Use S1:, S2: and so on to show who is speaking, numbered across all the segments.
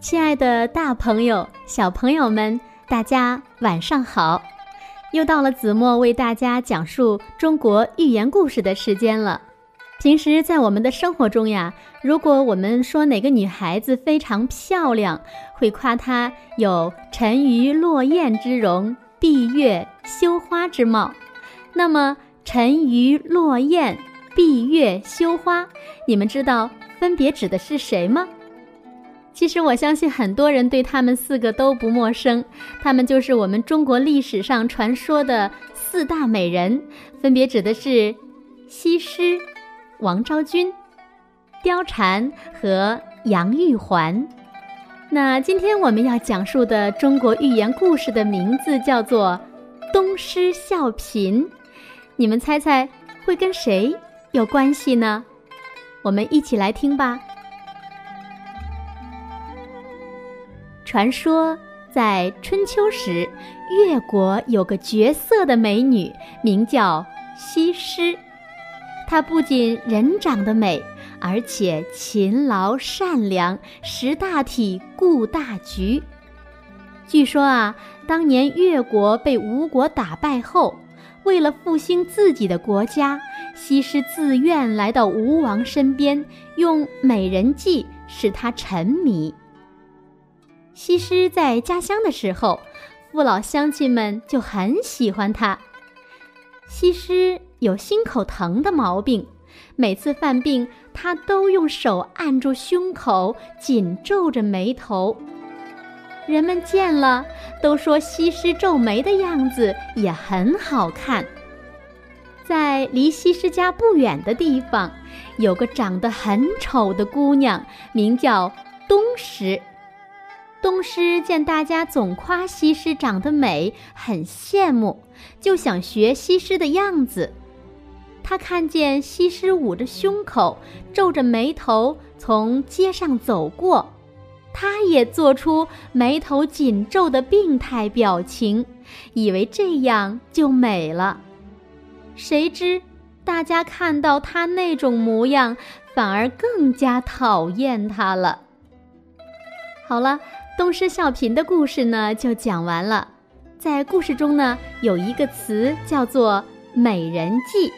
S1: 亲爱的，大朋友、小朋友们，大家晚上好！又到了子墨为大家讲述中国寓言故事的时间了。平时在我们的生活中呀，如果我们说哪个女孩子非常漂亮，会夸她有沉鱼落雁之容，闭月羞花之貌。那么，沉鱼落雁、闭月羞花，你们知道分别指的是谁吗？其实我相信很多人对他们四个都不陌生，他们就是我们中国历史上传说的四大美人，分别指的是西施、王昭君、貂蝉和杨玉环。那今天我们要讲述的中国寓言故事的名字叫做《东施效颦》，你们猜猜会跟谁有关系呢？我们一起来听吧。传说在春秋时，越国有个绝色的美女，名叫西施。她不仅人长得美，而且勤劳善良，识大体，顾大局。据说啊，当年越国被吴国打败后，为了复兴自己的国家，西施自愿来到吴王身边，用美人计使他沉迷。西施在家乡的时候，父老乡亲们就很喜欢她。西施有心口疼的毛病，每次犯病，她都用手按住胸口，紧皱着眉头。人们见了都说西施皱眉的样子也很好看。在离西施家不远的地方，有个长得很丑的姑娘，名叫东施。东施见大家总夸西施长得美，很羡慕，就想学西施的样子。他看见西施捂着胸口，皱着眉头从街上走过，他也做出眉头紧皱的病态表情，以为这样就美了。谁知大家看到他那种模样，反而更加讨厌他了。好了。东施效颦的故事呢，就讲完了。在故事中呢，有一个词叫做“美人计”，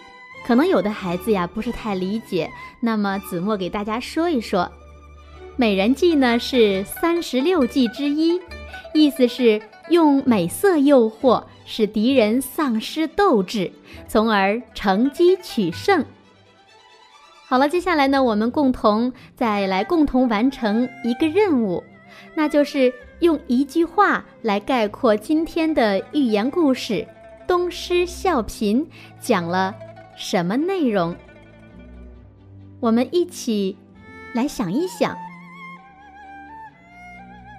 S1: 可能有的孩子呀不是太理解。那么子墨给大家说一说，“美人计”呢是三十六计之一，意思是用美色诱惑，使敌人丧失斗志，从而乘机取胜。好了，接下来呢，我们共同再来共同完成一个任务。那就是用一句话来概括今天的寓言故事《东施效颦》讲了什么内容？我们一起来想一想。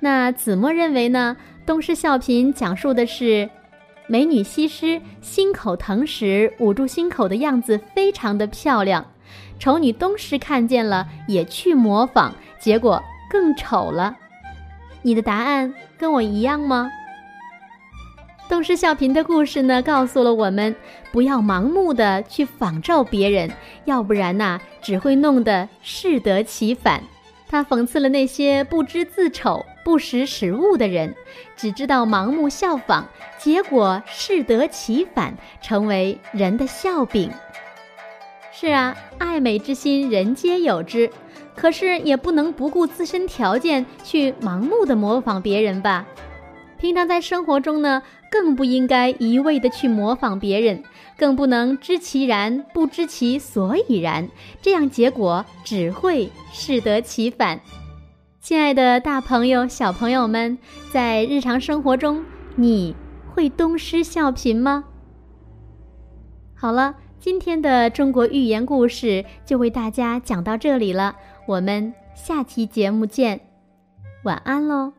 S1: 那子墨认为呢，《东施效颦》讲述的是美女西施心口疼时捂住心口的样子非常的漂亮，丑女东施看见了也去模仿，结果更丑了。你的答案跟我一样吗？东施效颦的故事呢，告诉了我们不要盲目的去仿照别人，要不然呐，只会弄得适得其反。他讽刺了那些不知自丑、不识时务的人，只知道盲目效仿，结果适得其反，成为人的笑柄。是啊，爱美之心，人皆有之。可是也不能不顾自身条件去盲目的模仿别人吧。平常在生活中呢，更不应该一味的去模仿别人，更不能知其然不知其所以然，这样结果只会适得其反。亲爱的，大朋友、小朋友们，在日常生活中，你会东施效颦吗？好了，今天的中国寓言故事就为大家讲到这里了。我们下期节目见，晚安喽。